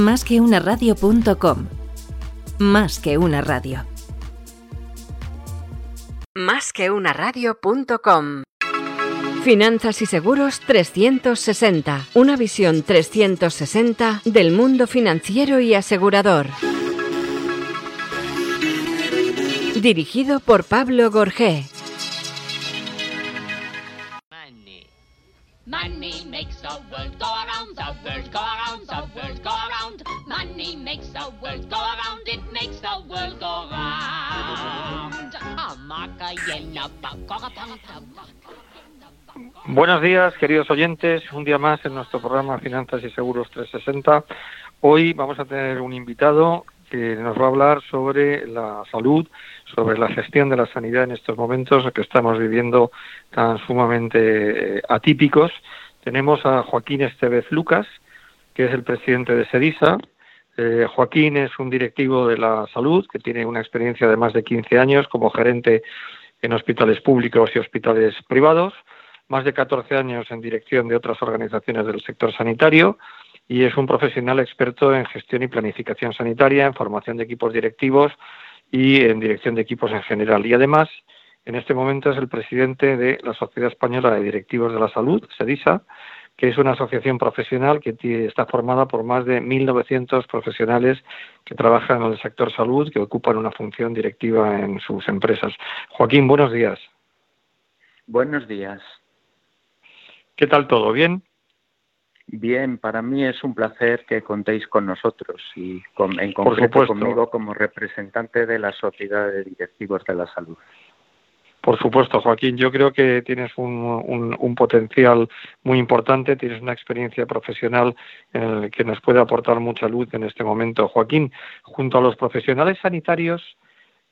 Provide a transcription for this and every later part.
Más que una radio.com. Más que una radio. Más que una radio.com. Finanzas y Seguros 360. Una visión 360 del mundo financiero y asegurador. Dirigido por Pablo Gorgé. Money makes Buenos días, queridos oyentes. Un día más en nuestro programa Finanzas y Seguros 360. Hoy vamos a tener un invitado que nos va a hablar sobre la salud, sobre la gestión de la sanidad en estos momentos que estamos viviendo tan sumamente eh, atípicos. Tenemos a Joaquín Estevez Lucas, que es el presidente de SEDISA. Eh, Joaquín es un directivo de la salud que tiene una experiencia de más de 15 años como gerente en hospitales públicos y hospitales privados, más de 14 años en dirección de otras organizaciones del sector sanitario y es un profesional experto en gestión y planificación sanitaria, en formación de equipos directivos y en dirección de equipos en general. Y además, en este momento es el presidente de la Sociedad Española de Directivos de la Salud, SEDISA, que es una asociación profesional que está formada por más de 1.900 profesionales que trabajan en el sector salud, que ocupan una función directiva en sus empresas. Joaquín, buenos días. Buenos días. ¿Qué tal todo? ¿Bien? Bien, para mí es un placer que contéis con nosotros y en concreto conmigo como representante de la Sociedad de Directivos de la Salud. Por supuesto, Joaquín, yo creo que tienes un, un, potencial muy importante, tienes una experiencia profesional eh, que nos puede aportar mucha luz en este momento. Joaquín, junto a los profesionales sanitarios,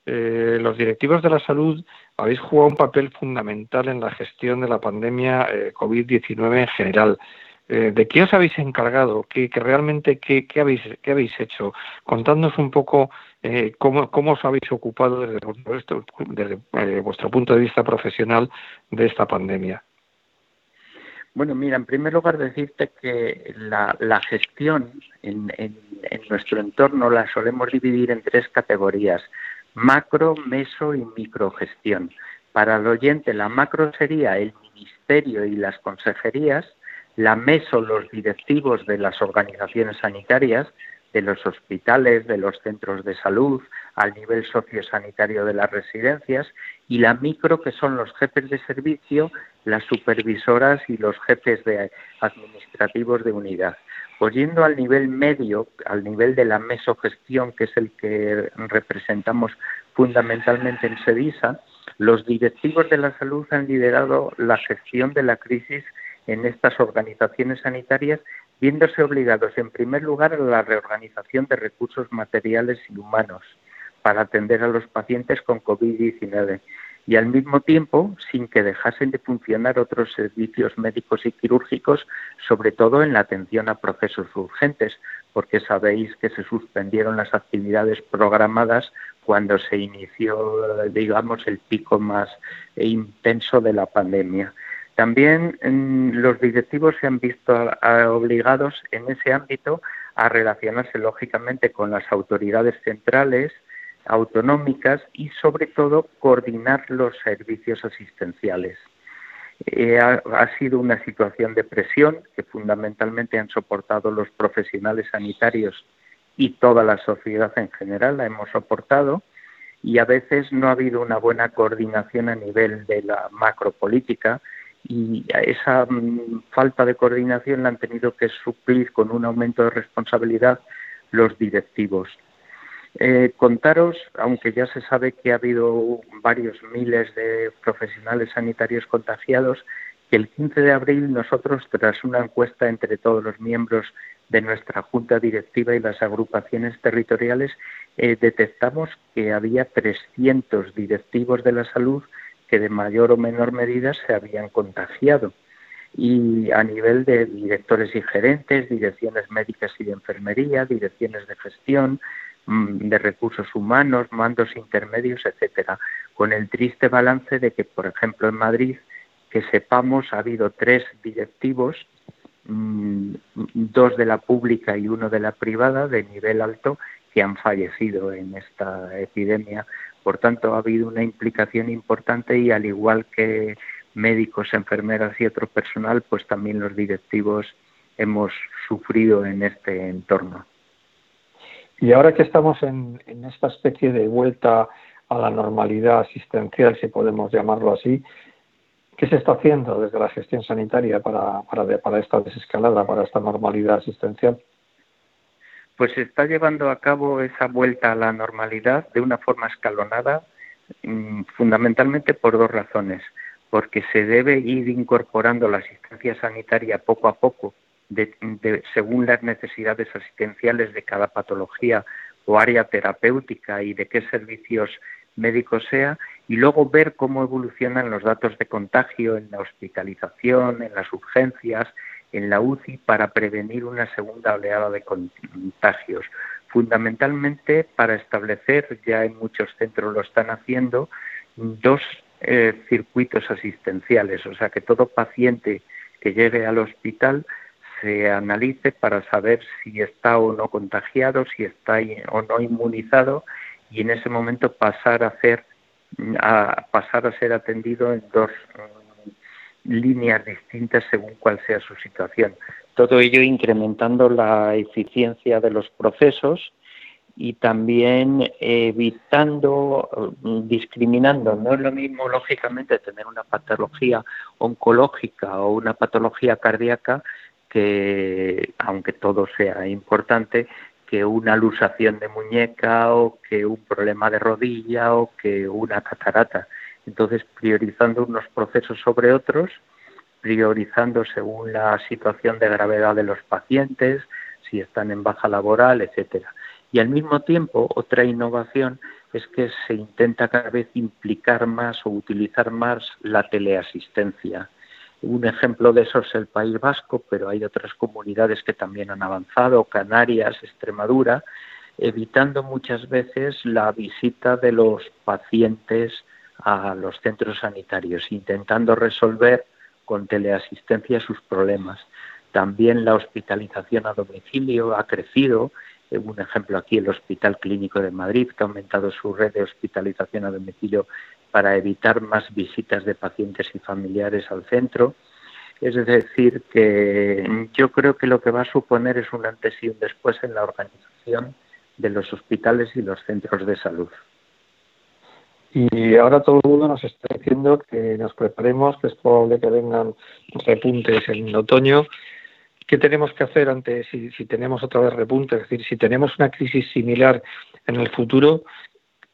eh, los directivos de la salud habéis jugado un papel fundamental en la gestión de la pandemia eh, COVID-19 en general. Eh, ¿De qué os habéis encargado? ¿Qué, realmente qué, habéis, qué habéis hecho? Contadnos un poco eh, cómo, cómo os habéis ocupado desde, desde eh, vuestro punto de vista profesional de esta pandemia. Bueno, mira, en primer lugar decirte que la, gestión en, en, nuestro entorno la solemos dividir en tres categorías, macro, meso y microgestión. Para el oyente, la macro sería el ministerio y las consejerías, la MESO, los directivos de las organizaciones sanitarias, de los hospitales, de los centros de salud, al nivel sociosanitario de las residencias, y la micro, que son los jefes de servicio, las supervisoras y los jefes de administrativos de unidad. Pues yendo al nivel medio, al nivel de la mesogestión, que es el que representamos fundamentalmente en SEDISA, los directivos de la salud han liderado la gestión de la crisis en estas organizaciones sanitarias, viéndose obligados, en primer lugar, a la reorganización de recursos materiales y humanos para atender a los pacientes con COVID-19 y al mismo tiempo sin que dejasen de funcionar otros servicios médicos y quirúrgicos, sobre todo en la atención a procesos urgentes, porque sabéis que se suspendieron las actividades programadas cuando se inició, digamos, el pico más intenso de la pandemia. También mm, los directivos se han visto obligados en ese ámbito a relacionarse lógicamente con las autoridades centrales, autonómicas y sobre todo coordinar los servicios asistenciales. Eh, ha, sido una situación de presión que fundamentalmente han soportado los profesionales sanitarios y toda la sociedad en general la hemos soportado y a veces no ha habido una buena coordinación a nivel de la macropolítica y esa mm, falta de coordinación la han tenido que suplir con un aumento de responsabilidad los directivos. Eh, contaros, aunque ya se sabe que ha habido varios miles de profesionales sanitarios contagiados, que el 15 de abril nosotros, tras una encuesta entre todos los miembros de nuestra junta directiva y las agrupaciones territoriales, eh, detectamos que había 300 directivos de la salud que de mayor o menor medida se habían contagiado. Y a nivel de directores y gerentes, direcciones médicas y de enfermería, direcciones de gestión, mm, de recursos humanos, mandos intermedios, etcétera, con el triste balance de que, por ejemplo, en Madrid, que sepamos, ha habido tres directivos mm, dos de la pública y uno de la privada de nivel alto que han fallecido en esta epidemia. Por tanto, ha habido una implicación importante y al igual que médicos, enfermeras y otro personal, pues también los directivos hemos sufrido en este entorno. Y ahora que estamos en, esta especie de vuelta a la normalidad asistencial, si podemos llamarlo así, ¿qué se está haciendo desde la gestión sanitaria para, para, para esta desescalada, para esta normalidad asistencial? Pues se está llevando a cabo esa vuelta a la normalidad de una forma escalonada, mm, fundamentalmente por dos razones. Porque se debe ir incorporando la asistencia sanitaria poco a poco según las necesidades asistenciales de cada patología o área terapéutica y de qué servicios médicos sea, y luego ver cómo evolucionan los datos de contagio en la hospitalización, en las urgencias, en la UCI, para prevenir una segunda oleada de contagios. Fundamentalmente para establecer, ya en muchos centros lo están haciendo, dos eh, circuitos asistenciales, o sea que todo paciente que llegue al hospital se analice para saber si está o no contagiado, si está o no inmunizado y en ese momento pasar a hacer a pasar a ser atendido en dos mm, líneas distintas según cuál sea su situación. Todo ello incrementando la eficiencia de los procesos y también evitando, discriminando. No es lo mismo, lógicamente, tener una patología oncológica o una patología cardíaca que, aunque todo sea importante, que una lusación de muñeca o que un problema de rodilla o que una catarata. Entonces, priorizando unos procesos sobre otros, priorizando según la situación de gravedad de los pacientes, si están en baja laboral, etcétera. Y al mismo tiempo, otra innovación es que se intenta cada vez implicar más o utilizar más la teleasistencia. Un ejemplo de eso es el País Vasco, pero hay otras comunidades que también han avanzado, Canarias, Extremadura, evitando muchas veces la visita de los pacientes a los centros sanitarios, intentando resolver con teleasistencia sus problemas. También la hospitalización a domicilio ha crecido. Un ejemplo aquí, el Hospital Clínico de Madrid, que ha aumentado su red de hospitalización a domicilio para evitar más visitas de pacientes y familiares al centro. Es decir, que yo creo que lo que va a suponer es un antes y un después en la organización de los hospitales y los centros de salud. Y ahora todo el mundo nos está diciendo que nos preparemos, que es probable que vengan repuntes en otoño. ¿Qué tenemos que hacer ante si, tenemos otra vez repuntes? Es decir, si tenemos una crisis similar en el futuro,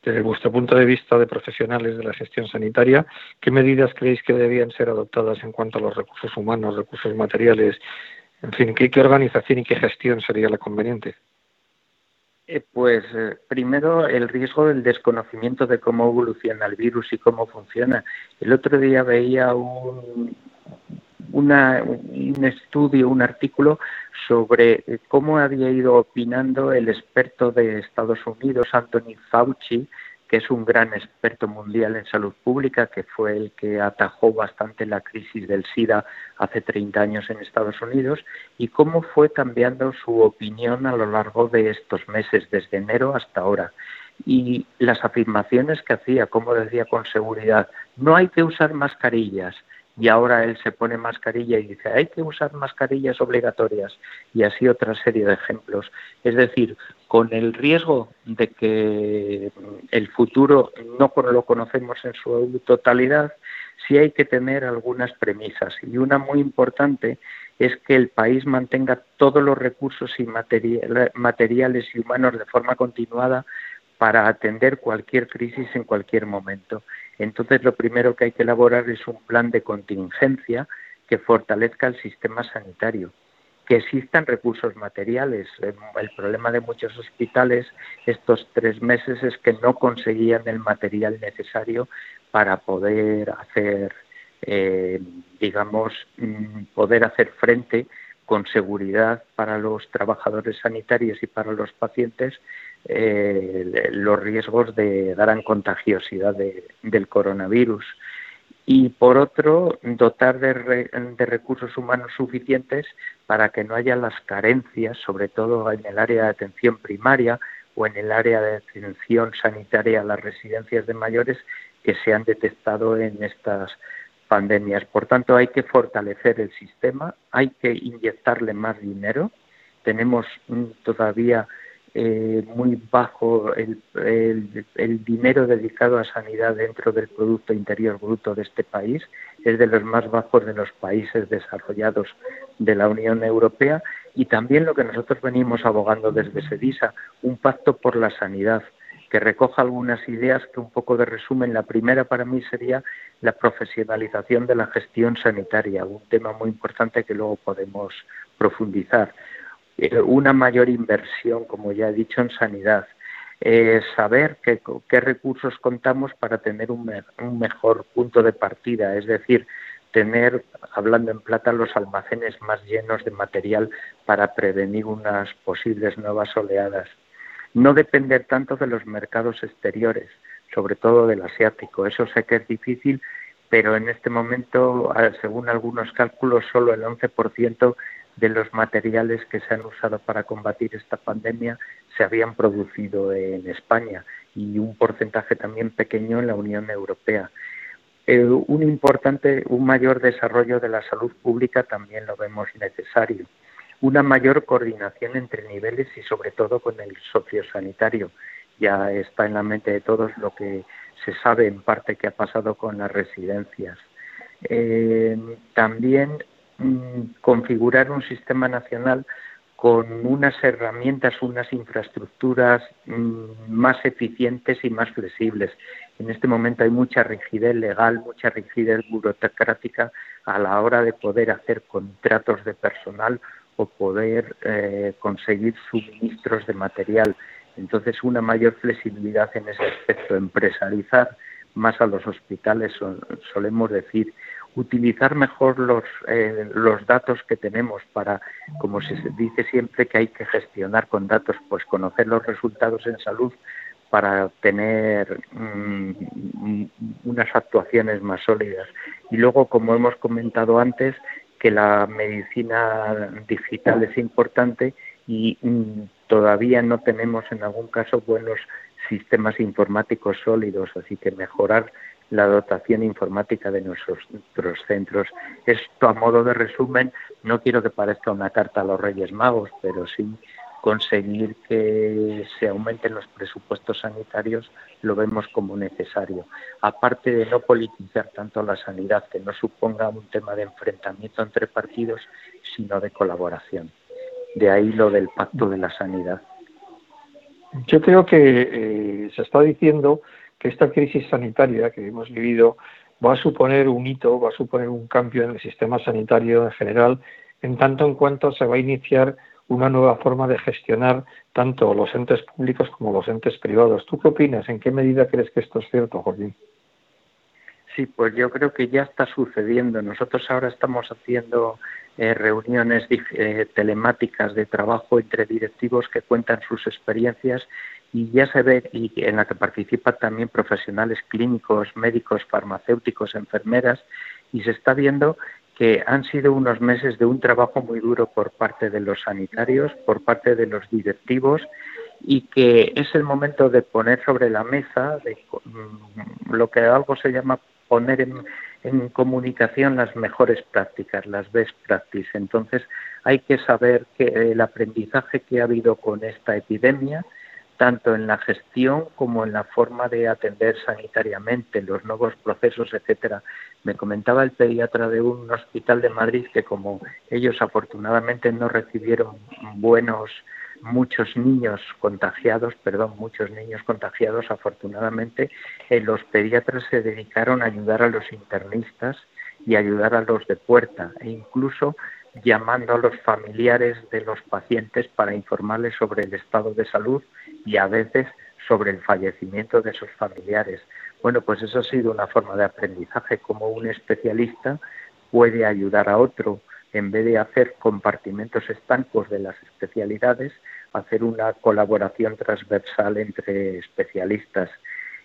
desde vuestro punto de vista de profesionales de la gestión sanitaria, ¿qué medidas creéis que debían ser adoptadas en cuanto a los recursos humanos, recursos materiales? En fin, ¿qué, organización y qué gestión sería la conveniente? Eh, pues eh, primero el riesgo del desconocimiento de cómo evoluciona el virus y cómo funciona. El otro día veía un, un estudio, un artículo sobre eh, cómo había ido opinando el experto de Estados Unidos, Anthony Fauci, que es un gran experto mundial en salud pública, que fue el que atajó bastante la crisis del SIDA hace 30 años en Estados Unidos, y cómo fue cambiando su opinión a lo largo de estos meses, desde enero hasta ahora. Y las afirmaciones que hacía, como decía con seguridad, no hay que usar mascarillas, y ahora él se pone mascarilla y dice hay que usar mascarillas obligatorias y así otra serie de ejemplos. Es decir, con el riesgo de que el futuro no lo conocemos en su totalidad, sí hay que tener algunas premisas y una muy importante es que el país mantenga todos los recursos y materiales y humanos de forma continuada para atender cualquier crisis en cualquier momento. Entonces, lo primero que hay que elaborar es un plan de contingencia que fortalezca el sistema sanitario, que existan recursos materiales. El problema de muchos hospitales estos tres meses es que no conseguían el material necesario para poder hacer, eh, digamos, mm, poder hacer frente con seguridad para los trabajadores sanitarios y para los pacientes eh, los riesgos de gran contagiosidad del coronavirus. y por otro dotar de, de, recursos humanos suficientes para que no haya las carencias, sobre todo en el área de atención primaria o en el área de atención sanitaria a las residencias de mayores que se han detectado en estas pandemias. Por tanto, hay que fortalecer el sistema, hay que inyectarle más dinero. Tenemos todavía eh, muy bajo el, el, dinero dedicado a sanidad dentro del Producto Interior Bruto de este país, es de los más bajos de los países desarrollados de la Unión Europea y también lo que nosotros venimos abogando desde SEDISA, un pacto por la sanidad que recoja algunas ideas que un poco de resumen. La primera para mí sería la profesionalización de la gestión sanitaria, un tema muy importante que luego podemos profundizar. Eh, una mayor inversión, como ya he dicho, en sanidad, eh, saber qué, qué, recursos contamos para tener un, mejor punto de partida, es decir, tener, hablando en plata, los almacenes más llenos de material para prevenir unas posibles nuevas oleadas. No depender tanto de los mercados exteriores, sobre todo del asiático. Eso sé que es difícil, pero en este momento, según algunos cálculos, solo el 11% de los materiales que se han usado para combatir esta pandemia se habían producido en España y un porcentaje también pequeño en la Unión Europea. Eh, un importante, un mayor desarrollo de la salud pública también lo vemos necesario. Una mayor coordinación entre niveles y sobre todo con el sociosanitario. Ya está en la mente de todos lo que se sabe en parte que ha pasado con las residencias. Eh, también configurar un sistema nacional con unas herramientas, unas infraestructuras mm, más eficientes y más flexibles. En este momento hay mucha rigidez legal, mucha rigidez burocrática a la hora de poder hacer contratos de personal o poder eh, conseguir suministros de material. Entonces, una mayor flexibilidad en ese aspecto, empresarializar más a los hospitales, solemos decir, utilizar mejor los, eh, los datos que tenemos para, como se dice siempre que hay que gestionar con datos, pues conocer los resultados en salud para tener mm, unas actuaciones más sólidas. Y luego, como hemos comentado antes, que la medicina digital es importante y mm, todavía no tenemos en algún caso buenos sistemas informáticos sólidos, así que mejorar la dotación informática de nuestros, centros. Esto a modo de resumen, no quiero que parezca una carta a los Reyes Magos, pero sí conseguir que se aumenten los presupuestos sanitarios lo vemos como necesario. Aparte de no politizar tanto la sanidad, que no suponga un tema de enfrentamiento entre partidos, sino de colaboración. De ahí lo del pacto de la sanidad. Yo creo que eh, se está diciendo que esta crisis sanitaria que hemos vivido va a suponer un hito, va a suponer un cambio en el sistema sanitario en general, en tanto en cuanto se va a iniciar una nueva forma de gestionar tanto los entes públicos como los entes privados. ¿Tú qué opinas? ¿En qué medida crees que esto es cierto, Joaquín? Sí, pues yo creo que ya está sucediendo. Nosotros ahora estamos haciendo eh, reuniones eh, telemáticas de trabajo entre directivos que cuentan sus experiencias y ya se ve y en la que participan también profesionales clínicos, médicos, farmacéuticos, enfermeras y se está viendo que han sido unos meses de un trabajo muy duro por parte de los sanitarios, por parte de los directivos y que es el momento de poner sobre la mesa de mm, lo que algo se llama poner en, comunicación las mejores prácticas, las best practices. Entonces hay que saber que el aprendizaje que ha habido con esta epidemia tanto en la gestión como en la forma de atender sanitariamente, los nuevos procesos, etcétera. Me comentaba el pediatra de un hospital de Madrid que como ellos afortunadamente no recibieron buenos muchos niños contagiados, perdón, muchos niños contagiados afortunadamente, eh, los pediatras se dedicaron a ayudar a los internistas y ayudar a los de puerta e incluso llamando a los familiares de los pacientes para informarles sobre el estado de salud y a veces sobre el fallecimiento de sus familiares. Bueno, pues eso ha sido una forma de aprendizaje, como un especialista puede ayudar a otro en vez de hacer compartimentos estancos de las especialidades, hacer una colaboración transversal entre especialistas.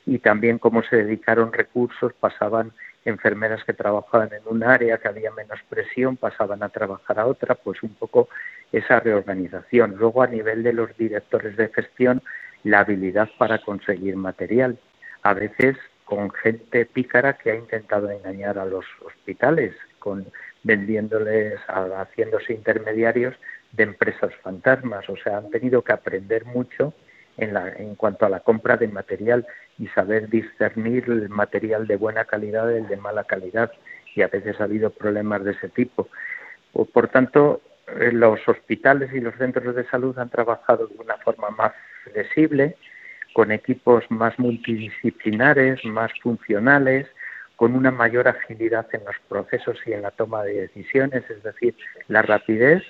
Y también cómo se dedicaron recursos, pasaban enfermeras que trabajaban en un área que había menos presión pasaban a trabajar a otra, pues un poco esa reorganización. Luego a nivel de los directores de gestión, la habilidad para conseguir material. A veces con gente pícara que ha intentado engañar a los hospitales, con vendiéndoles, haciéndose intermediarios de empresas fantasmas. O sea, han tenido que aprender mucho en, la, en cuanto a la compra de material y saber discernir el material de buena calidad del de mala calidad. Y a veces ha habido problemas de ese tipo. Por tanto, eh, los hospitales y los centros de salud han trabajado de una forma más flexible, con equipos más multidisciplinares, más funcionales, con una mayor agilidad en los procesos y en la toma de decisiones, es decir, la rapidez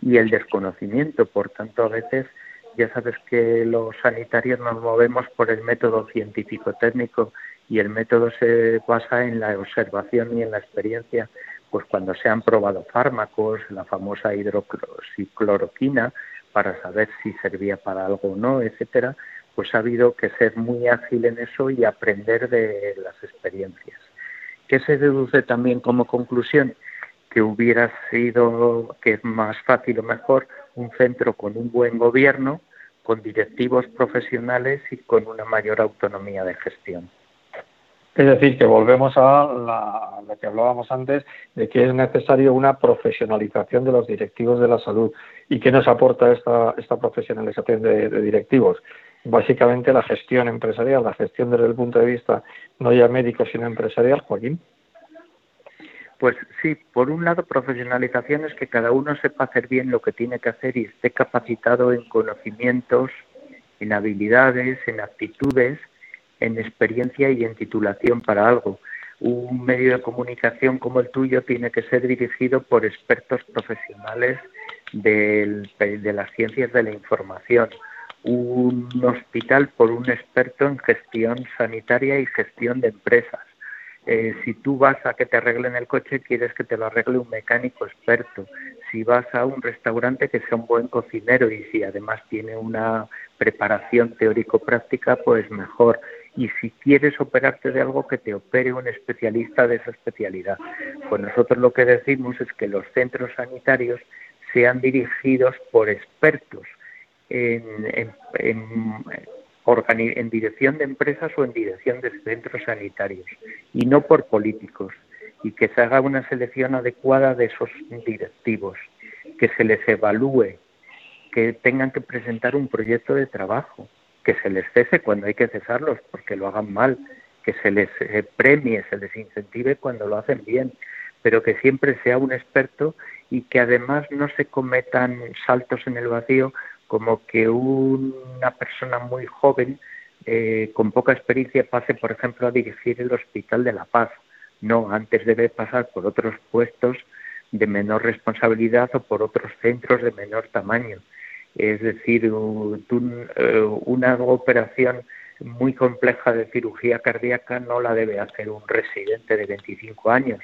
y el desconocimiento. Por tanto, a veces ya sabes que los sanitarios nos movemos por el método científico-técnico y el método se basa en la observación y en la experiencia. Pues cuando se han probado fármacos, la famosa hidrocloroquina, para saber si servía para algo o no, etcétera, pues ha habido que ser muy ágil en eso y aprender de las experiencias. ¿Qué se deduce también como conclusión? Que hubiera sido que es más fácil o mejor un centro con un buen gobierno, con directivos profesionales y con una mayor autonomía de gestión. Es decir, que volvemos a lo que hablábamos antes de que es necesario una profesionalización de los directivos de la salud. ¿Y qué nos aporta esta, esta profesionalización de directivos? básicamente la gestión empresarial, la gestión desde el punto de vista no ya médico sino empresarial, Joaquín. Pues sí, por un lado profesionalización es que cada uno sepa hacer bien lo que tiene que hacer y esté capacitado en conocimientos, en habilidades, en aptitudes, en experiencia y en titulación para algo. Un medio de comunicación como el tuyo tiene que ser dirigido por expertos profesionales de las ciencias de la información un hospital por un experto en gestión sanitaria y gestión de empresas. Eh, si tú vas a que te arreglen el coche, quieres que te lo arregle un mecánico experto. Si vas a un restaurante, que sea un buen cocinero y si además tiene una preparación teórico-práctica, pues mejor. Y si quieres operarte de algo, que te opere un especialista de esa especialidad. Pues nosotros lo que decimos es que los centros sanitarios sean dirigidos por expertos en, en, dirección de empresas o en dirección de centros sanitarios y no por políticos y que se haga una selección adecuada de esos directivos, que se les evalúe, que tengan que presentar un proyecto de trabajo, que se les cese cuando hay que cesarlos porque lo hagan mal, que se les eh, premie, se les incentive cuando lo hacen bien, pero que siempre sea un experto y que además no se cometan saltos en el vacío como que una persona muy joven eh, con poca experiencia pase, por ejemplo, a dirigir el Hospital de la Paz. No, antes debe pasar por otros puestos de menor responsabilidad o por otros centros de menor tamaño. Es decir, eh, una operación muy compleja de cirugía cardíaca no la debe hacer un residente de 25 años,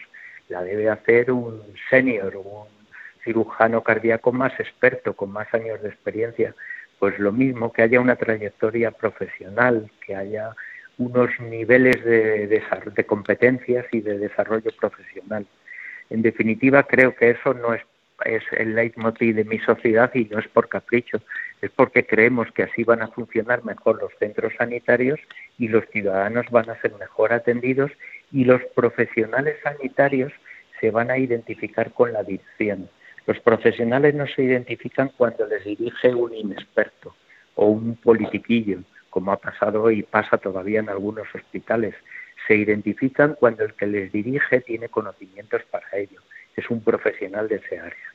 la debe hacer un senior, un cirujano cardíaco más experto, con más años de experiencia, pues lo mismo, que haya una trayectoria profesional, que haya unos niveles de, competencias y de desarrollo profesional. En definitiva, creo que eso no es, es el leitmotiv de mi sociedad y no es por capricho, es porque creemos que así van a funcionar mejor los centros sanitarios y los ciudadanos van a ser mejor atendidos y los profesionales sanitarios se van a identificar con la dirección. Los profesionales no se identifican cuando les dirige un inexperto o un politiquillo, como ha pasado y pasa todavía en algunos hospitales. Se identifican cuando el que les dirige tiene conocimientos para ello. Es un profesional de ese área.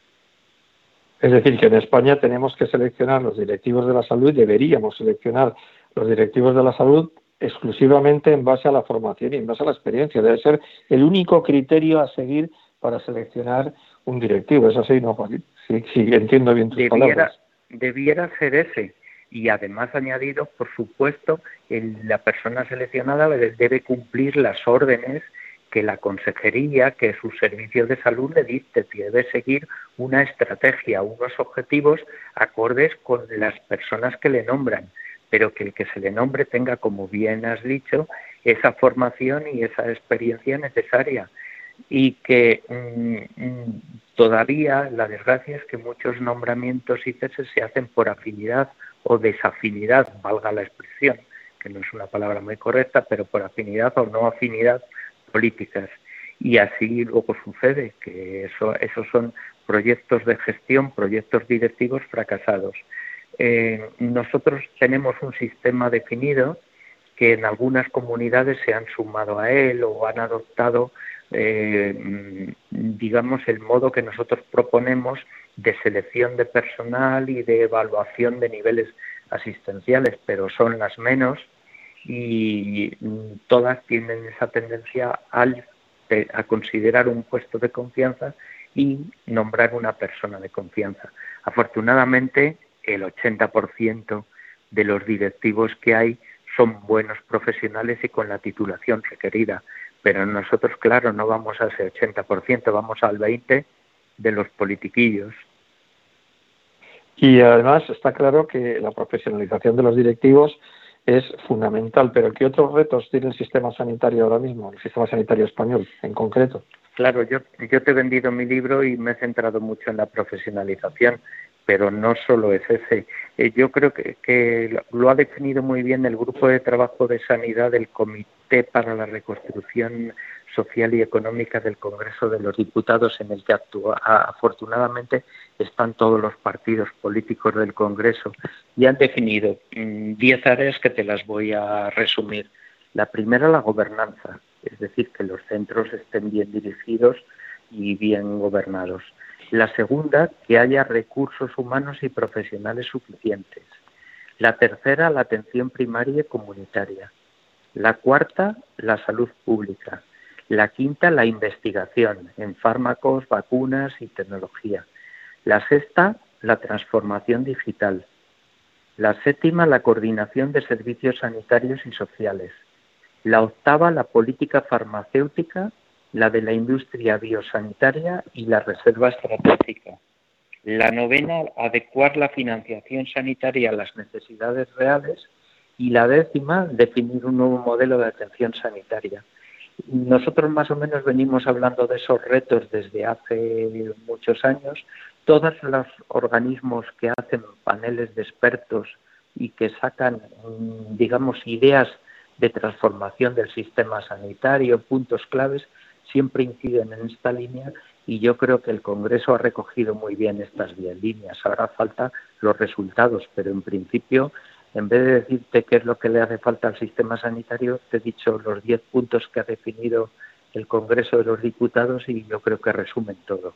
Es decir, que en España tenemos que seleccionar los directivos de la salud, deberíamos seleccionar los directivos de la salud exclusivamente en base a la formación y en base a la experiencia. Debe ser el único criterio a seguir para seleccionar un directivo. ¿Es así, no, Joaquín? Sí, sí entiendo bien tus debiera, palabras. Debiera ser ese. Y además añadido, por supuesto, el, la persona seleccionada debe cumplir las órdenes que la consejería, que su servicio de salud le dicte, debe seguir una estrategia, unos objetivos acordes con las personas que le nombran, pero que el que se le nombre tenga, como bien has dicho, esa formación y esa experiencia necesaria y que mm, mm, todavía la desgracia es que muchos nombramientos y ceses se hacen por afinidad o desafinidad, valga la expresión, que no es una palabra muy correcta, pero por afinidad o no afinidad políticas. Y así luego sucede, que eso, esos son proyectos de gestión, proyectos directivos fracasados. Eh, nosotros tenemos un sistema definido que en algunas comunidades se han sumado a él o han adoptado, eh, digamos, el modo que nosotros proponemos de selección de personal y de evaluación de niveles asistenciales, pero son las menos y todas tienen esa tendencia al, a considerar un puesto de confianza y nombrar una persona de confianza. Afortunadamente, el 80% de los directivos que hay son buenos profesionales y con la titulación requerida. Pero nosotros, claro, no vamos a ese 80%, vamos al 20% de los politiquillos. Y además está claro que la profesionalización de los directivos es fundamental, pero ¿qué otros retos tiene el sistema sanitario ahora mismo, el sistema sanitario español en concreto? Claro, yo, yo te he vendido mi libro y me he centrado mucho en la profesionalización, pero no solo es ese. Eh, yo creo que, lo ha definido muy bien el grupo de trabajo de sanidad del Comité para la Reconstrucción Social y Económica del Congreso de los Diputados, en el que actúa, afortunadamente están todos los partidos políticos del Congreso y han definido 10 mm, áreas que te las voy a resumir. La primera, la gobernanza, es decir, que los centros estén bien dirigidos y bien gobernados. La segunda, que haya recursos humanos y profesionales suficientes. La tercera, la atención primaria y comunitaria. La cuarta, la salud pública. La quinta, la investigación en fármacos, vacunas y tecnología. La sexta, la transformación digital. La séptima, la coordinación de servicios sanitarios y sociales. La octava, la política farmacéutica la de la industria biosanitaria y la reserva estratégica. La novena, adecuar la financiación sanitaria a las necesidades reales. Y la décima, definir un nuevo modelo de atención sanitaria. Nosotros más o menos venimos hablando de esos retos desde hace muchos años. Todos los organismos que hacen paneles de expertos y que sacan, digamos, ideas de transformación del sistema sanitario, puntos claves, siempre inciden en esta línea y yo creo que el Congreso ha recogido muy bien estas 10 líneas. Ahora falta los resultados, pero en principio, en vez de decirte qué es lo que le hace falta al sistema sanitario, te he dicho los 10 puntos que ha definido el Congreso de los Diputados y yo creo que resumen todo.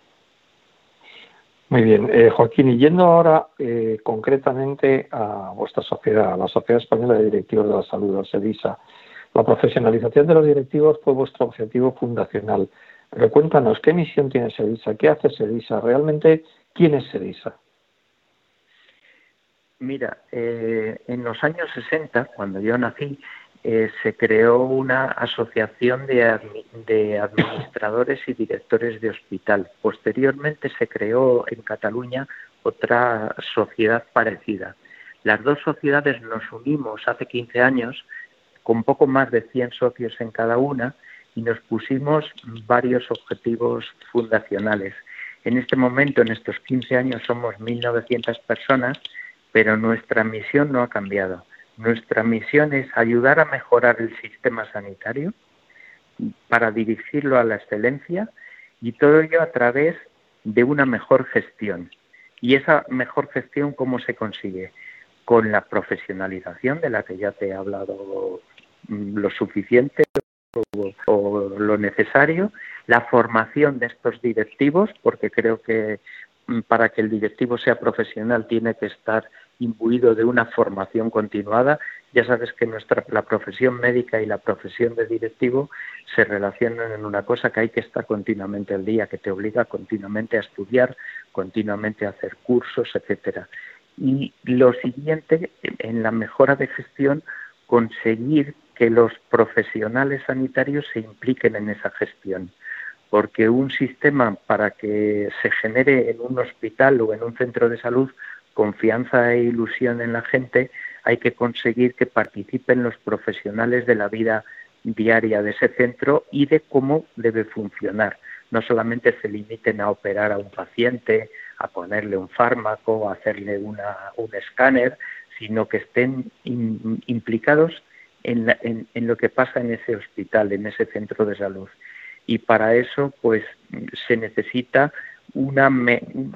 Muy bien, eh, Joaquín, y yendo ahora eh, concretamente a vuestra sociedad, a la Sociedad Española de Directivos de la Salud, a SEDISA, la profesionalización de los directivos fue vuestro objetivo fundacional. Pero cuéntanos, ¿qué misión tiene SEDISA? ¿Qué hace SEDISA? ¿Realmente quién es SEDISA? Mira, eh, en los años 60, cuando yo nací, eh, se creó una asociación de, de, administradores y directores de hospital. Posteriormente se creó en Cataluña otra sociedad parecida. Las dos sociedades nos unimos hace 15 años con poco más de 100 socios en cada una y nos pusimos varios objetivos fundacionales. En este momento, en estos 15 años, somos 1.900 personas, pero nuestra misión no ha cambiado. Nuestra misión es ayudar a mejorar el sistema sanitario para dirigirlo a la excelencia y todo ello a través de una mejor gestión. ¿Y esa mejor gestión cómo se consigue? Con la profesionalización de la que ya te he hablado lo suficiente o, lo necesario, la formación de estos directivos, porque creo que mm, para que el directivo sea profesional tiene que estar imbuido de una formación continuada. Ya sabes que nuestra la profesión médica y la profesión de directivo se relacionan en una cosa que hay que estar continuamente al día, que te obliga continuamente a estudiar, continuamente a hacer cursos, etcétera. Y lo siguiente, en la mejora de gestión, conseguir que los profesionales sanitarios se impliquen en esa gestión, porque un sistema para que se genere en un hospital o en un centro de salud confianza e ilusión en la gente, hay que conseguir que participen los profesionales de la vida diaria de ese centro y de cómo debe funcionar. No solamente se limiten a operar a un paciente, a ponerle un fármaco, a hacerle una, un escáner, sino que estén implicados en, en, lo que pasa en ese hospital, en ese centro de salud. Y para eso, pues, se necesita una,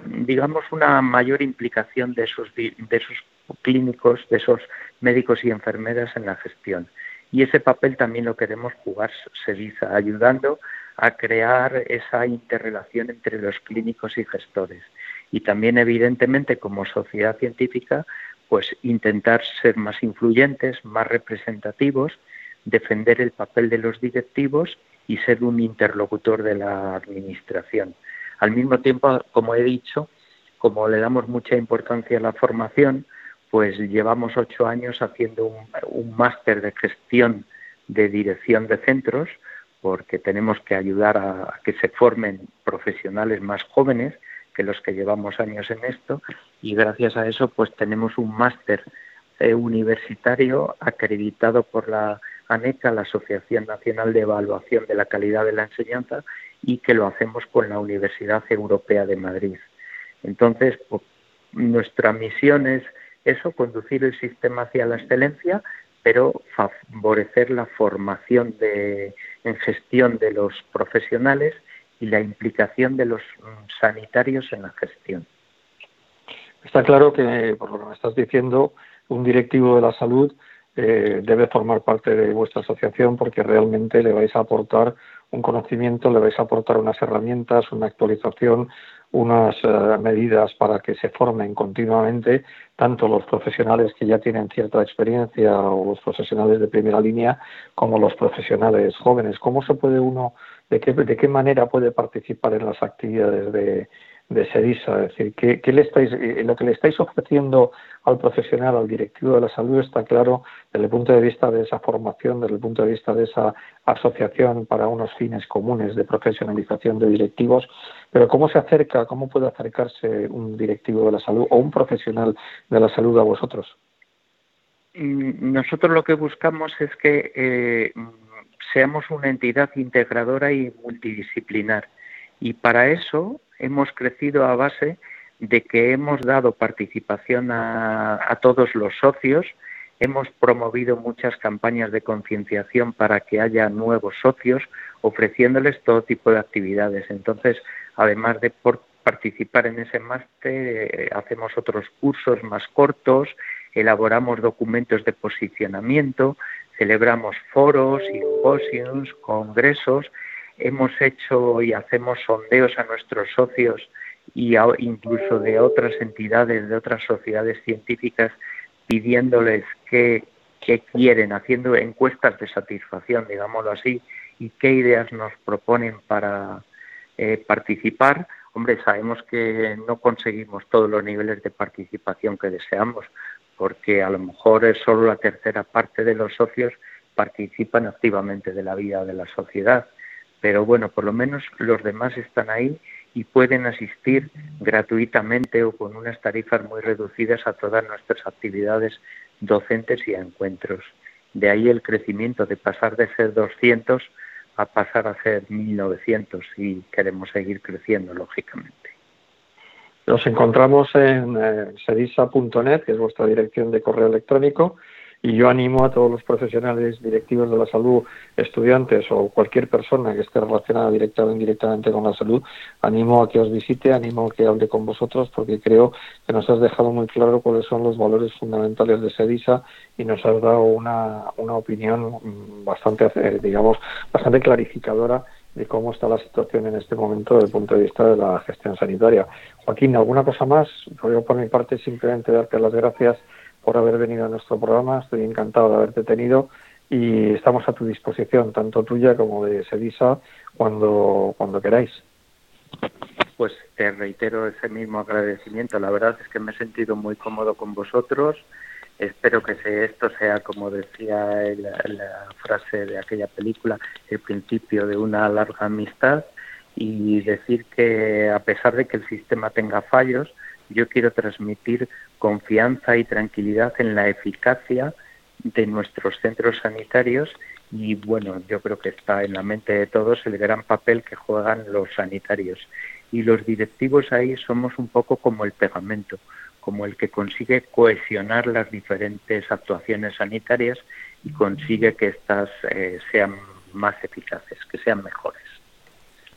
digamos, una mayor implicación de esos, de esos clínicos, de esos médicos y enfermeras en la gestión. Y ese papel también lo queremos jugar SEDISA, ayudando a crear esa interrelación entre los clínicos y gestores. Y también, evidentemente, como sociedad científica, pues intentar ser más influyentes, más representativos, defender el papel de los directivos y ser un interlocutor de la administración. Al mismo tiempo, como he dicho, como le damos mucha importancia a la formación, pues llevamos ocho años haciendo un, máster de gestión de dirección de centros, porque tenemos que ayudar a, que se formen profesionales más jóvenes que los que llevamos años en esto, y gracias a eso, pues tenemos un máster eh, universitario acreditado por la ANECA, la Asociación Nacional de Evaluación de la Calidad de la Enseñanza, y que lo hacemos con la Universidad Europea de Madrid. Entonces, pues, nuestra misión es eso, conducir el sistema hacia la excelencia, pero favorecer la formación de, en gestión de los profesionales y la implicación de los sanitarios en la gestión. Está claro que, por lo que me estás diciendo, un directivo de la salud eh, debe formar parte de vuestra asociación porque realmente le vais a aportar un conocimiento, le vais a aportar unas herramientas, una actualización, unas eh, medidas para que se formen continuamente tanto los profesionales que ya tienen cierta experiencia o los profesionales de primera línea como los profesionales jóvenes. ¿Cómo se puede uno, de qué, de qué manera puede participar en las actividades de, de SEDISA? Es decir, ¿qué, le estáis, eh, lo que le estáis ofreciendo al profesional, al directivo de la salud, está claro desde el punto de vista de esa formación, desde el punto de vista de esa asociación para unos fines comunes de profesionalización de directivos, pero ¿cómo se acerca, cómo puede acercarse un directivo de la salud o un profesional de la salud a vosotros? Mm, nosotros lo que buscamos es que eh, seamos una entidad integradora y multidisciplinar. Y para eso hemos crecido a base de que hemos dado participación a, todos los socios, hemos promovido muchas campañas de concienciación para que haya nuevos socios, ofreciéndoles todo tipo de actividades. Entonces, además de participar en ese máster, eh, hacemos otros cursos más cortos, elaboramos documentos de posicionamiento, celebramos foros, simposios, congresos hemos hecho y hacemos sondeos a nuestros socios y incluso de otras entidades, de otras sociedades científicas, pidiéndoles qué, quieren, haciendo encuestas de satisfacción, digámoslo así, y qué ideas nos proponen para eh, participar. Hombre, sabemos que no conseguimos todos los niveles de participación que deseamos, porque a lo mejor es solo la tercera parte de los socios participan activamente de la vida de la sociedad pero bueno, por lo menos los demás están ahí y pueden asistir gratuitamente o con unas tarifas muy reducidas a todas nuestras actividades docentes y a encuentros. De ahí el crecimiento de pasar de ser 200 a pasar a ser 1900 y queremos seguir creciendo, lógicamente. Nos encontramos en eh, sedisa.net, que es vuestra dirección de correo electrónico, y yo animo a todos los profesionales directivos de la salud, estudiantes o cualquier persona que esté relacionada directa o indirectamente con la salud, animo a que os visite, animo a que hable con vosotros porque creo que nos has dejado muy claro cuáles son los valores fundamentales de SEDISA y nos has dado una, una opinión bastante, eh, digamos, bastante clarificadora de cómo está la situación en este momento desde el punto de vista de la gestión sanitaria. Joaquín, ¿alguna cosa más? Yo por mi parte simplemente darte las gracias por haber venido a nuestro programa. Estoy encantado de haberte tenido y estamos a tu disposición, tanto tuya como de Sedisa, cuando, cuando queráis. Pues te reitero ese mismo agradecimiento. La verdad es que me he sentido muy cómodo con vosotros. Espero que esto sea, como decía la, frase de aquella película, el principio de una larga amistad y decir que a pesar de que el sistema tenga fallos, yo quiero transmitir confianza y tranquilidad en la eficacia de nuestros centros sanitarios y bueno, yo creo que está en la mente de todos el gran papel que juegan los sanitarios. Y los directivos ahí somos un poco como el pegamento, como el que consigue cohesionar las diferentes actuaciones sanitarias y consigue que éstas eh, sean más eficaces, que sean mejores.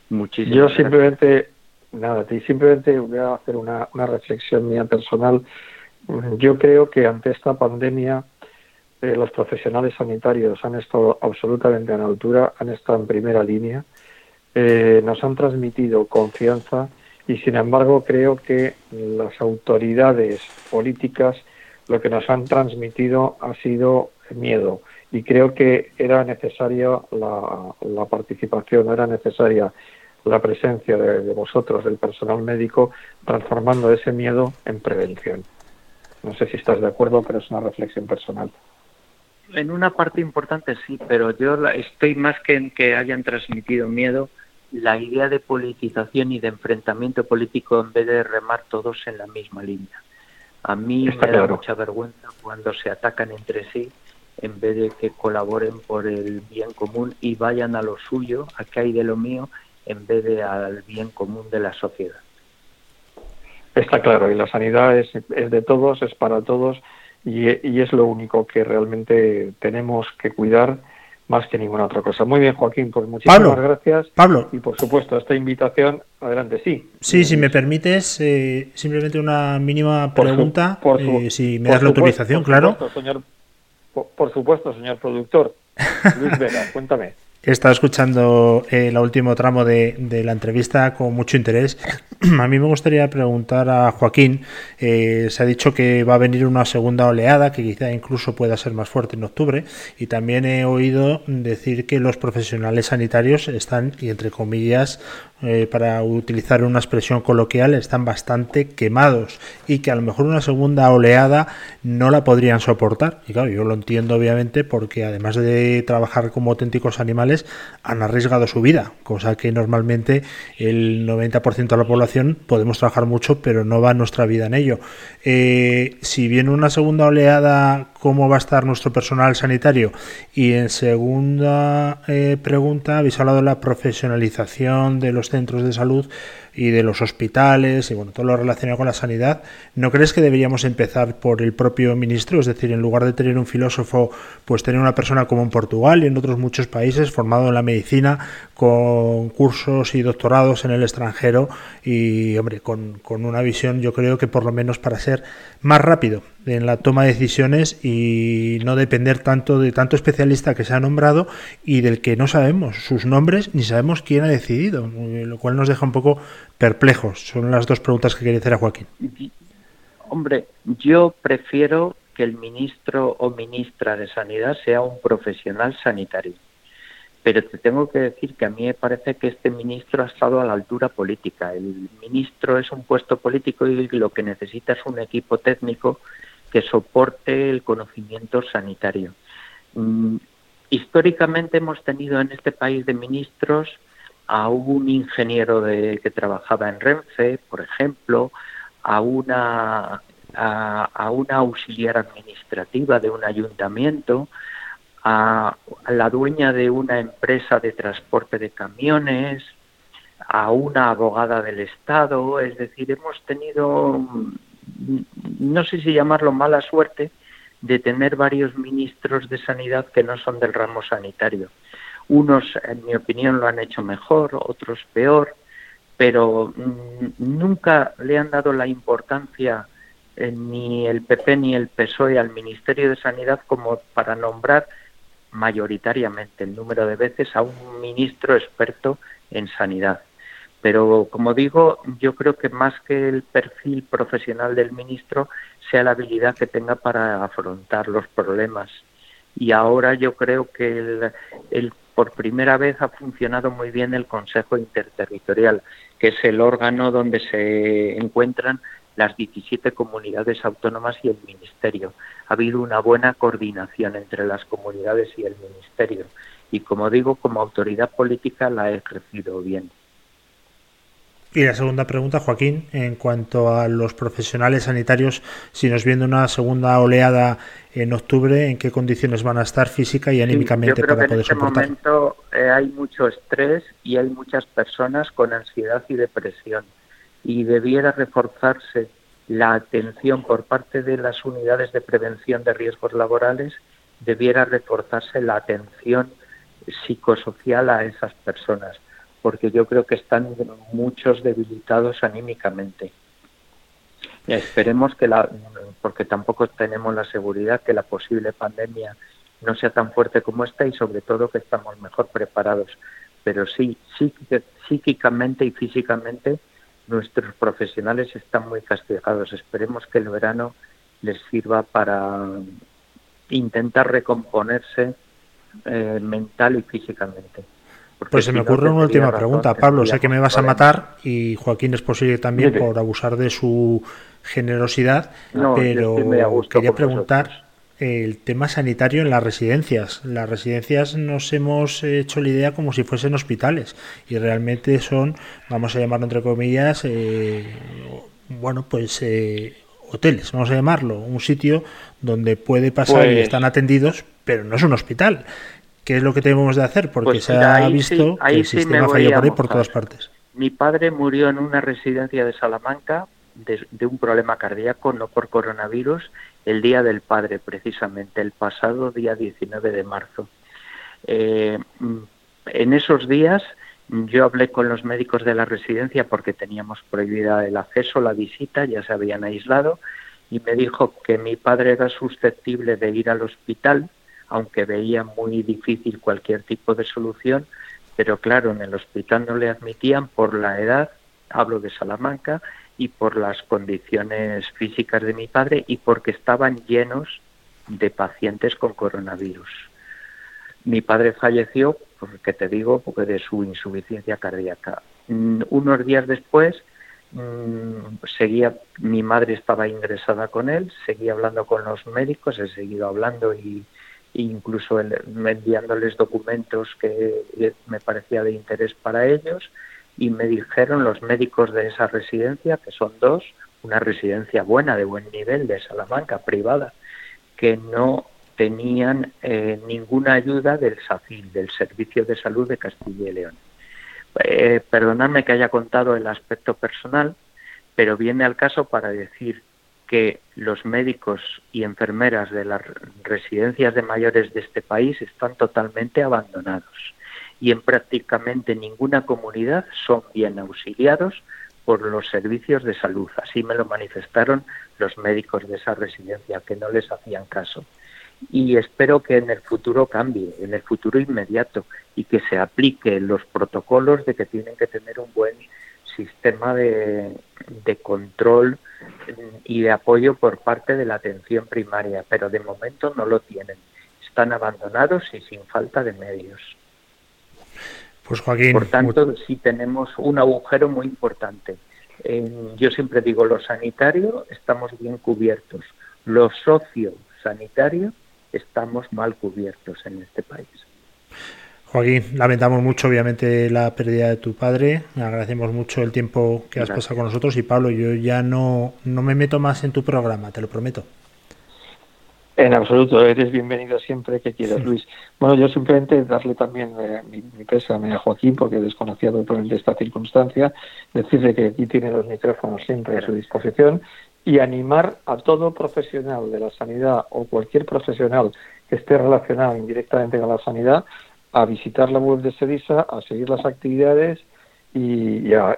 Muchísimas Yo simplemente, nada, simplemente voy a hacer una, una reflexión mía personal. Yo creo que ante esta pandemia eh, los profesionales sanitarios han estado absolutamente a la altura, han estado en primera línea, eh, nos han transmitido confianza y sin embargo creo que las autoridades políticas lo que nos han transmitido ha sido miedo y creo que era necesaria la, participación, era necesaria la presencia de, vosotros, del personal médico, transformando ese miedo en prevención. No sé si estás de acuerdo, pero es una reflexión personal. En una parte importante sí, pero yo estoy más que en que hayan transmitido miedo, la idea de politización y de enfrentamiento político en vez de remar todos en la misma línea. A mí me da mucha vergüenza cuando se atacan entre sí en vez de que colaboren por el bien común y vayan a lo suyo, a que hay de lo mío, en vez de al bien común de la sociedad. Está claro, y la sanidad es, es de todos, es para todos, y, y, es lo único que realmente tenemos que cuidar más que ninguna otra cosa. Muy bien, Joaquín, pues muchísimas gracias. Pablo. Y por supuesto, esta invitación, adelante, sí. Sí, si me permites, eh, simplemente una mínima pregunta, eh, si me das la autorización, claro. señor, por, supuesto, señor productor. Luis Vega, cuéntame. He estado escuchando el último tramo de, la entrevista con mucho interés. A mí me gustaría preguntar a Joaquín, eh, se ha dicho que va a venir una segunda oleada, que quizá incluso pueda ser más fuerte en octubre, y también he oído decir que los profesionales sanitarios están, y entre comillas, eh, para utilizar una expresión coloquial, están bastante quemados y que a lo mejor una segunda oleada no la podrían soportar. Y claro, yo lo entiendo obviamente porque además de trabajar como auténticos animales, han arriesgado su vida, cosa que normalmente el 90% de la población podemos trabajar mucho, pero no va nuestra vida en ello. Eh, si viene una segunda oleada, ¿cómo va a estar nuestro personal sanitario? Y en segunda eh, pregunta, habéis hablado de la profesionalización de los centros de salud y de los hospitales y bueno, todo lo relacionado con la sanidad, ¿no crees que deberíamos empezar por el propio ministro? Es decir, en lugar de tener un filósofo, pues tener una persona como en Portugal y en otros muchos países formado en la medicina, con cursos y doctorados en el extranjero y, hombre, con, con una visión, yo creo que por lo menos para ser más rápido en la toma de decisiones y no depender tanto de tanto especialista que se ha nombrado y del que no sabemos sus nombres ni sabemos quién ha decidido, lo cual nos deja un poco perplejos. Son las dos preguntas que quería hacer a Joaquín. Hombre, yo prefiero que el ministro o ministra de Sanidad sea un profesional sanitario. Pero te tengo que decir que a mí me parece que este ministro ha estado a la altura política. El ministro es un puesto político y lo que necesita es un equipo técnico que soporte el conocimiento sanitario. Mm, históricamente hemos tenido en este país de ministros a un ingeniero de, que trabajaba en Renfe, por ejemplo, a una, a, una auxiliar administrativa de un ayuntamiento, a, la dueña de una empresa de transporte de camiones, a una abogada del Estado, es decir, hemos tenido, no sé si llamarlo mala suerte, de tener varios ministros de sanidad que no son del ramo sanitario. Unos, en mi opinión, lo han hecho mejor, otros peor, pero mm, nunca le han dado la importancia eh, ni el PP ni el PSOE al Ministerio de Sanidad como para nombrar mayoritariamente el número de veces a un ministro experto en sanidad. Pero, como digo, yo creo que más que el perfil profesional del ministro sea la habilidad que tenga para afrontar los problemas. Y ahora yo creo que el, el por primera vez ha funcionado muy bien el Consejo Interterritorial, que es el órgano donde se encuentran las 17 comunidades autónomas y el Ministerio. Ha habido una buena coordinación entre las comunidades y el Ministerio. Y como digo, como autoridad política la he ejercido bien. Y la segunda pregunta, Joaquín, en cuanto a los profesionales sanitarios, si nos viene una segunda oleada en octubre, ¿en qué condiciones van a estar física y anímicamente para poder en este momento eh, hay mucho estrés y hay muchas personas con ansiedad y depresión. Y debiera reforzarse la atención por parte de las unidades de prevención de riesgos laborales, debiera reforzarse la atención psicosocial a esas personas porque yo creo que están muchos debilitados anímicamente. Esperemos que la, porque tampoco tenemos la seguridad que la posible pandemia no sea tan fuerte como esta y sobre todo que estamos mejor preparados. Pero sí, psíquicamente y físicamente nuestros profesionales están muy castigados. Esperemos que el verano les sirva para intentar recomponerse eh, mental y físicamente. Pues se me ocurre una última pregunta, Pablo. Sé que me vas a matar y Joaquín es posible también por abusar de su generosidad, pero quería preguntar el tema sanitario en las residencias. Las residencias nos hemos hecho la idea como si fuesen hospitales y realmente son, vamos a llamarlo entre comillas, eh, bueno, pues eh, hoteles, vamos a llamarlo, un sitio donde puede pasar y pues están atendidos, pero no es un hospital. ¿Qué es lo que tenemos de hacer? Porque pues se ha visto que el sistema falla por ahí por todas partes. Mi padre murió en una residencia de Salamanca de, un problema cardíaco, no por coronavirus, el día del padre, precisamente, el pasado día 19 de marzo. Eh, en esos días yo hablé con los médicos de la residencia porque teníamos prohibida el acceso, la visita, ya se habían aislado, y me dijo que mi padre era susceptible de ir al hospital aunque veía muy difícil cualquier tipo de solución, pero claro, en el hospital no le admitían por la edad, hablo de Salamanca, y por las condiciones físicas de mi padre y porque estaban llenos de pacientes con coronavirus. Mi padre falleció, porque te digo, porque de su insuficiencia cardíaca. Mm, unos días después, mm, seguía, mi madre estaba ingresada con él, seguía hablando con los médicos, he seguido hablando y, incluso enviándoles documentos que me parecía de interés para ellos y me dijeron los médicos de esa residencia, que son dos, una residencia buena, de buen nivel, de Salamanca, privada, que no tenían eh, ninguna ayuda del SACIL, del Servicio de Salud de Castilla y León. Eh, perdonadme que haya contado el aspecto personal, pero viene al caso para decir que los médicos y enfermeras de las residencias de mayores de este país están totalmente abandonados y en prácticamente ninguna comunidad son bien auxiliados por los servicios de salud. Así me lo manifestaron los médicos de esa residencia, que no les hacían caso. Y espero que en el futuro cambie, en el futuro inmediato, y que se apliquen los protocolos de que tienen que tener un buen sistema de, de control y de apoyo por parte de la atención primaria, pero de momento no lo tienen. Están abandonados y sin falta de medios. Pues Joaquín. Por tanto, sí tenemos un agujero muy importante. yo siempre digo, lo sanitario estamos bien cubiertos, lo socio-sanitario estamos mal cubiertos en este país. Joaquín, lamentamos mucho obviamente la pérdida de tu padre, agradecemos mucho el tiempo que has pasado con nosotros. Y Pablo, yo ya no, no me meto más en tu programa, te lo prometo. En absoluto, eres bienvenido siempre que quieras, Luis. Bueno, yo simplemente darle también eh, mi, mi, pésame a Joaquín, porque desconocía totalmente esta circunstancia, decirle que aquí tiene los micrófonos siempre a su disposición. Y animar a todo profesional de la sanidad o cualquier profesional que esté relacionado indirectamente con la sanidad a visitar la web de SEDISA, a seguir las actividades y, a,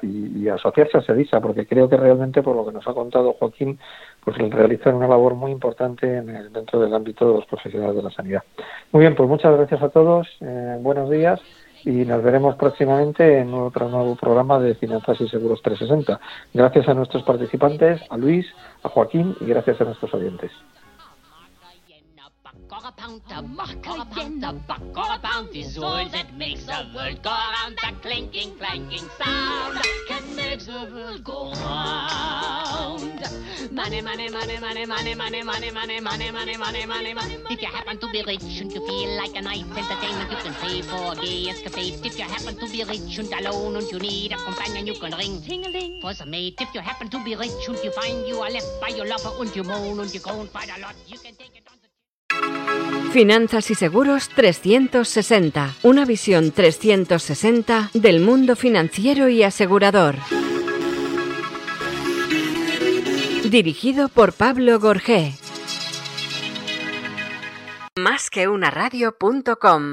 asociarse a SEDISA, porque creo que realmente, por lo que nos ha contado Joaquín, pues realizan una labor muy importante en el, dentro del ámbito de los profesionales de la sanidad. Muy bien, pues muchas gracias a todos, eh, buenos días y nos veremos próximamente en otro nuevo programa de Finanzas y Seguros 360. Gracias a nuestros participantes, a Luis, a Joaquín y gracias a nuestros oyentes. Buck or a pound, a buck or a pound, a buck or a pound is all that makes the world go round. That clinking, clanking sound can make the world go round. Money, money, money, money, money, money, money, money, money, money, money, money, money. If you happen to be rich and you feel like a nice entertainment, you can pay for gay escapades. If you happen to be rich and alone and you need a companion, you can ring ting-a-ling for some mate. If you happen to be rich and you find you are left by your lover and you moan and you groan quite a lot, you can take it on Finanzas y Seguros 360. Una visión 360 del mundo financiero y asegurador. Dirigido por Pablo Gorgé. Más que